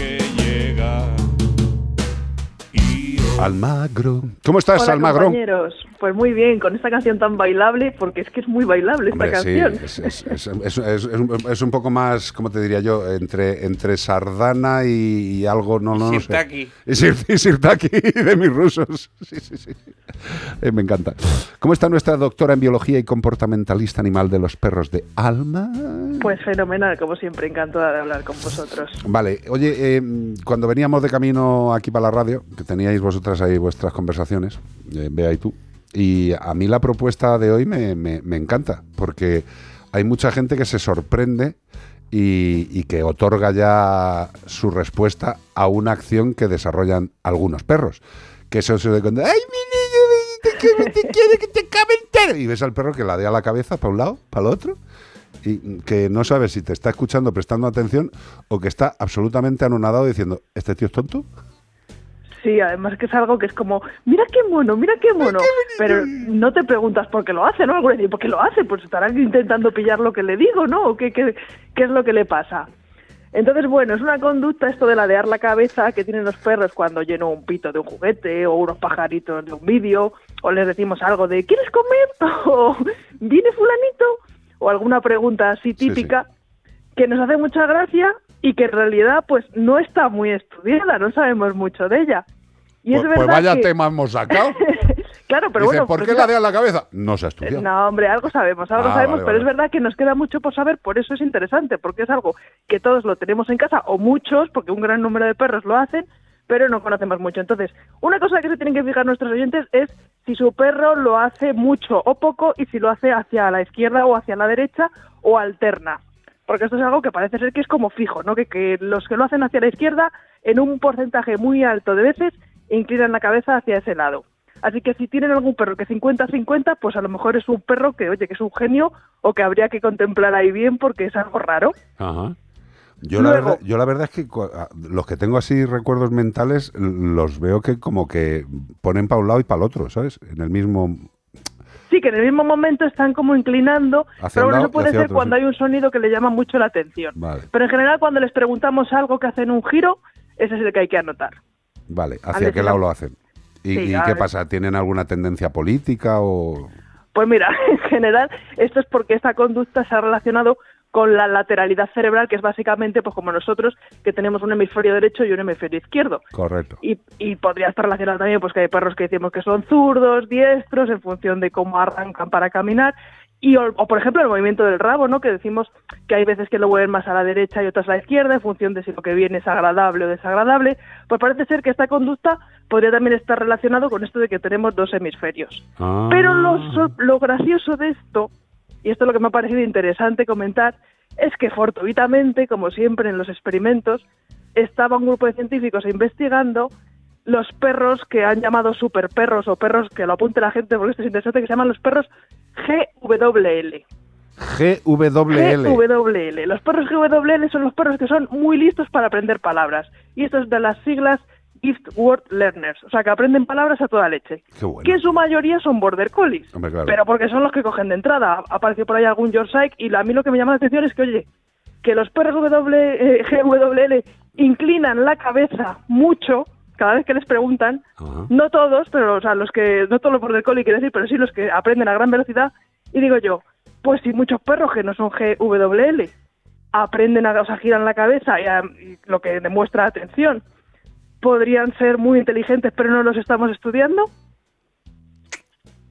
que llega. Almagro. ¿Cómo estás, Hola, Almagro? compañeros. Pues muy bien, con esta canción tan bailable, porque es que es muy bailable esta Hombre, canción. es, es- es- es- es- es un- poco más, ¿cómo te diría yo? Entre, entre sardana y, y algo, no, no, no sé. Sirtaki. Sirtaki de mis rusos. Sí, sí, sí. Eh, me encanta. ¿Cómo está nuestra doctora en biología y comportamentalista animal de los perros de Alma? Pues fenomenal, como siempre, encantada de hablar con vosotros. Vale, oye, eh, cuando veníamos de camino aquí para la radio, que teníais vosotras ahí vuestras conversaciones, eh, Bea y tú, y a mí la propuesta de hoy me, me- me encanta, porque hay mucha gente que se sorprende y, y que otorga ya su respuesta a una acción que desarrollan algunos perros. Que eso se de cuando, ¡ay, niño, te quiero que te acabe entero! Y ves al perro que ladea la cabeza para un lado, para el otro, y que no sabes si te está escuchando, prestando atención, o que está absolutamente anonadado diciendo, ¿este tío es tonto? Sí, además que es algo que es como, mira qué mono, mira qué mono. Pero no te preguntas por qué lo hace, ¿no? Algunos dicen, ¿por qué lo hace? Pues estará intentando pillar lo que le digo, ¿no? ¿O qué, qué, qué es lo que le pasa? Entonces, bueno, es una conducta esto de ladear la cabeza que tienen los perros cuando lleno un pito de un juguete o unos pajaritos de un vídeo o les decimos algo de ¿quieres comer? o ¿viene fulanito? o alguna pregunta así Sí, típica que nos hace mucha gracia y que en realidad pues no está muy estudiada, no sabemos mucho de ella. Y es Pues, pues verdad vaya que- tema hemos sacado. claro, pero bueno, ¿por pues qué mira- ladea la cabeza? No se ha estudiado. no, hombre, algo sabemos, algo Ah, sabemos, vale, pero vale. es verdad que nos queda mucho por saber, por eso es interesante, porque es algo que todos lo tenemos en casa, o muchos, porque un gran número de perros lo hacen, pero no conocemos mucho. Entonces, una cosa que se tienen que fijar nuestros oyentes es si su perro lo hace mucho o poco y si lo hace hacia la izquierda o hacia la derecha o alterna. Porque esto es algo que parece ser que es como fijo, ¿no? Que, que los que lo hacen hacia la izquierda, en un porcentaje muy alto de veces, inclinan la cabeza hacia ese lado. Así que si tienen algún perro que 50-50, pues a lo mejor es un perro que, oye, que es un genio o que habría que contemplar ahí bien porque es algo raro. Ajá. Yo, la verdad, yo la verdad es que cua- a- los que tengo así recuerdos mentales los veo que como que ponen para un lado y para el otro, ¿sabes? En el mismo... Sí, que en el mismo momento están como inclinando, Hacia pero bueno, eso puede ser otro, cuando sí. hay un sonido que le llama mucho la atención. Vale, Pero en general cuando les preguntamos algo que hacen un giro, ese es el que hay que anotar. vale. Al ¿Hacia qué lado lo hacen? ¿Y, Sí, y qué pasa? ¿Tienen alguna tendencia política o...? Pues mira, en general esto es porque esta conducta se ha relacionado con la lateralidad cerebral, que es básicamente pues como nosotros, que tenemos un hemisferio derecho y un hemisferio izquierdo. Correcto. Y, y podría estar relacionado también pues que hay perros que decimos que son zurdos, diestros, en función de cómo arrancan para caminar. Y, o, o, por ejemplo, el movimiento del rabo, ¿no? Que decimos que hay veces que lo mueven más a la derecha y otras a la izquierda, en función de si lo que viene es agradable o desagradable. Pues parece ser que esta conducta podría también estar relacionado con esto de que tenemos dos hemisferios. Ah. Pero lo, lo gracioso de esto, y esto es lo que me ha parecido interesante comentar, es que fortuitamente, como siempre en los experimentos, estaba un grupo de científicos investigando los perros que han llamado superperros o perros que lo apunte la gente porque esto es interesante, que se llaman los perros GWL. GWL. GWL. Los perros GWL son los perros que son muy listos para aprender palabras. Y esto es de las siglas Gift Word Learners. O sea, que aprenden palabras a toda leche. Qué bueno. Que en su mayoría son Border Collies. Hombre, claro. Pero porque son los que cogen de entrada. Ha aparecido por ahí algún Yorkshire y a mí lo que me llama la atención es que, oye, que los perros W, eh, GWL inclinan la cabeza mucho cada vez que les preguntan, no todos, pero o sea, los que, no todos los border collie quiero decir, pero sí los que aprenden a gran velocidad, y digo yo, pues si muchos perros que no son GWL aprenden a, o sea, giran la cabeza y, a- y lo que demuestra atención, podrían ser muy inteligentes, pero no los estamos estudiando.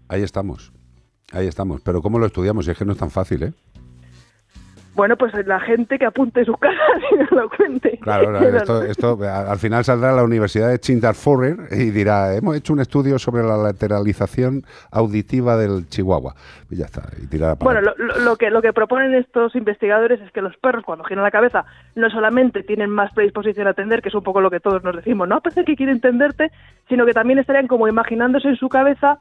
Ahí estamos. Ahí estamos. Pero ¿cómo lo estudiamos? Si es que no es tan fácil, ¿eh? Bueno, pues la gente que apunte su cara y nos lo cuente. Claro, esto, al final saldrá la Universidad de Chindarforer y dirá, hemos hecho un estudio sobre la lateralización auditiva del Chihuahua. Y ya está, y tirará para Bueno, lo, que, lo que proponen estos investigadores es que los perros cuando giran la cabeza no solamente tienen más predisposición a atender, que es un poco lo que todos nos decimos, no a parecer que quiere entenderte, sino que también estarían como imaginándose en su cabeza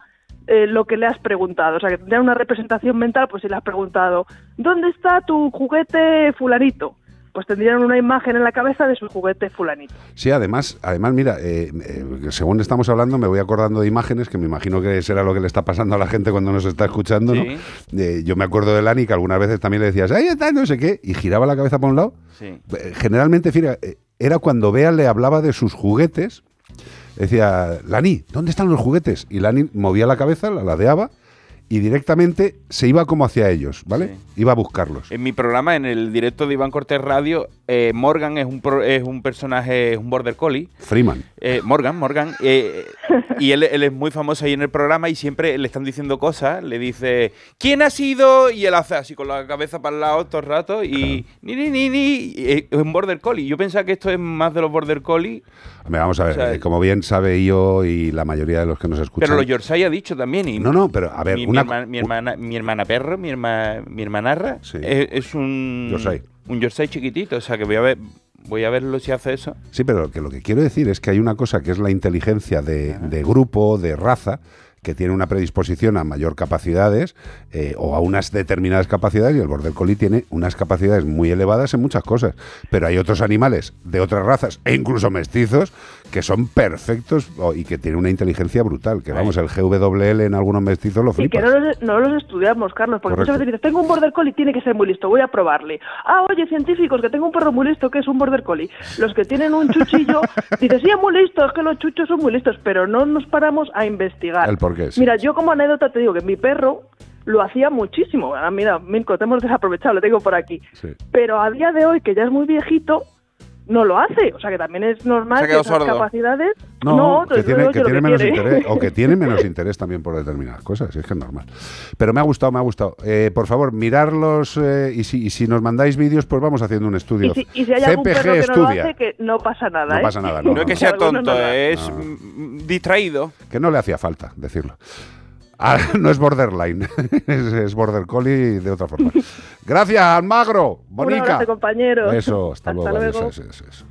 eh, lo que le has preguntado. O sea, que tendrían una representación mental, pues si le has preguntado, ¿dónde está tu juguete fulanito? pues tendrían una imagen en la cabeza de su juguete fulanito. Sí, además, además mira, eh, eh, según estamos hablando me voy acordando de imágenes que me imagino que será lo que le está pasando a la gente cuando nos está escuchando, ¿no? Eh, yo me acuerdo de Lani que algunas veces también le decías, ahí está, no sé qué, y giraba la cabeza para un lado. Sí. Generalmente, fíjate, era cuando Bea le hablaba de sus juguetes, decía, Lani, ¿dónde están los juguetes? Y Lani movía la cabeza, la ladeaba y directamente se iba como hacia ellos, ¿vale? Iba a buscarlos. En mi programa, en el directo de Iván Cortés Radio, eh, Morgan es un, es un personaje, es un border collie. Freeman. Eh, Morgan, Morgan. Eh, y él, es muy famoso ahí en el programa y siempre le están diciendo cosas. Le dice, ¿quién ha sido? Y él hace así con la cabeza para el lado todo el rato y ni, ni, ni, ni. Es un border collie. Yo pensaba que esto es más de los border collie. Vamos a ver, como bien sabe yo y la mayoría de los que nos escuchan. Pero los Yorkshire ha dicho también. Y no, no, pero a ver, mi, hermana, mi, hermana, mi hermana perro, mi, hermana, mi hermanarra, es, un. Yorkshire. Un Yorkshire chiquitito, o sea que voy a ver. Voy a verlo si hace eso. Sí, pero que lo que quiero decir es que hay una cosa que es la inteligencia de, de grupo, de raza, que tiene una predisposición a mayor capacidades eh, o a unas determinadas capacidades y el border collie tiene unas capacidades muy elevadas en muchas cosas. Pero hay otros animales de otras razas e incluso mestizos que son perfectos y que tienen una inteligencia brutal. Que vamos, el GWL en algunos mestizos lo flipas. Y que no los, estudiamos, Carlos, porque muchas veces dices, tengo un border collie, tiene que ser muy listo, voy a probarle. Ah, oye, científicos, que tengo un perro muy listo, que es un border collie. Los que tienen un chuchillo, dices, sí, es muy listo, es que los chuchos son muy listos, pero no nos paramos a investigar. El por qué, Mira, yo como anécdota te digo que mi perro lo hacía muchísimo. Ah, mira, Minko, te hemos desaprovechado, lo tengo por aquí. Pero a día de hoy, que ya es muy viejito, no lo hace. O sea que también es normal que esas capacidades. No, que tiene, que tiene menos interés. O que tiene menos interés también por determinadas cosas. Es que es normal. Pero me ha gustado, me ha gustado. Eh, por favor, mirarlos eh, y, si, y si nos mandáis vídeos, pues vamos haciendo un estudio. Y si, hay algún perro que no lo hace, que no pasa nada. No ¿eh? pasa nada. No, es que sea tonto, es distraído. Que no le hacía falta decirlo. Ah, no es borderline, es, border collie de otra forma. Gracias, Almagro. Bonica. Un compañero. Eso, hasta, luego. luego. Eso, eso, eso.